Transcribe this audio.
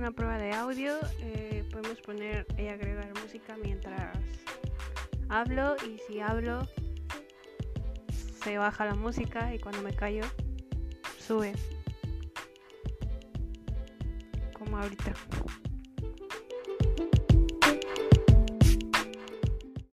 una prueba de audio eh, podemos poner y agregar música mientras hablo y si hablo se baja la música y cuando me callo sube. Como ahorita.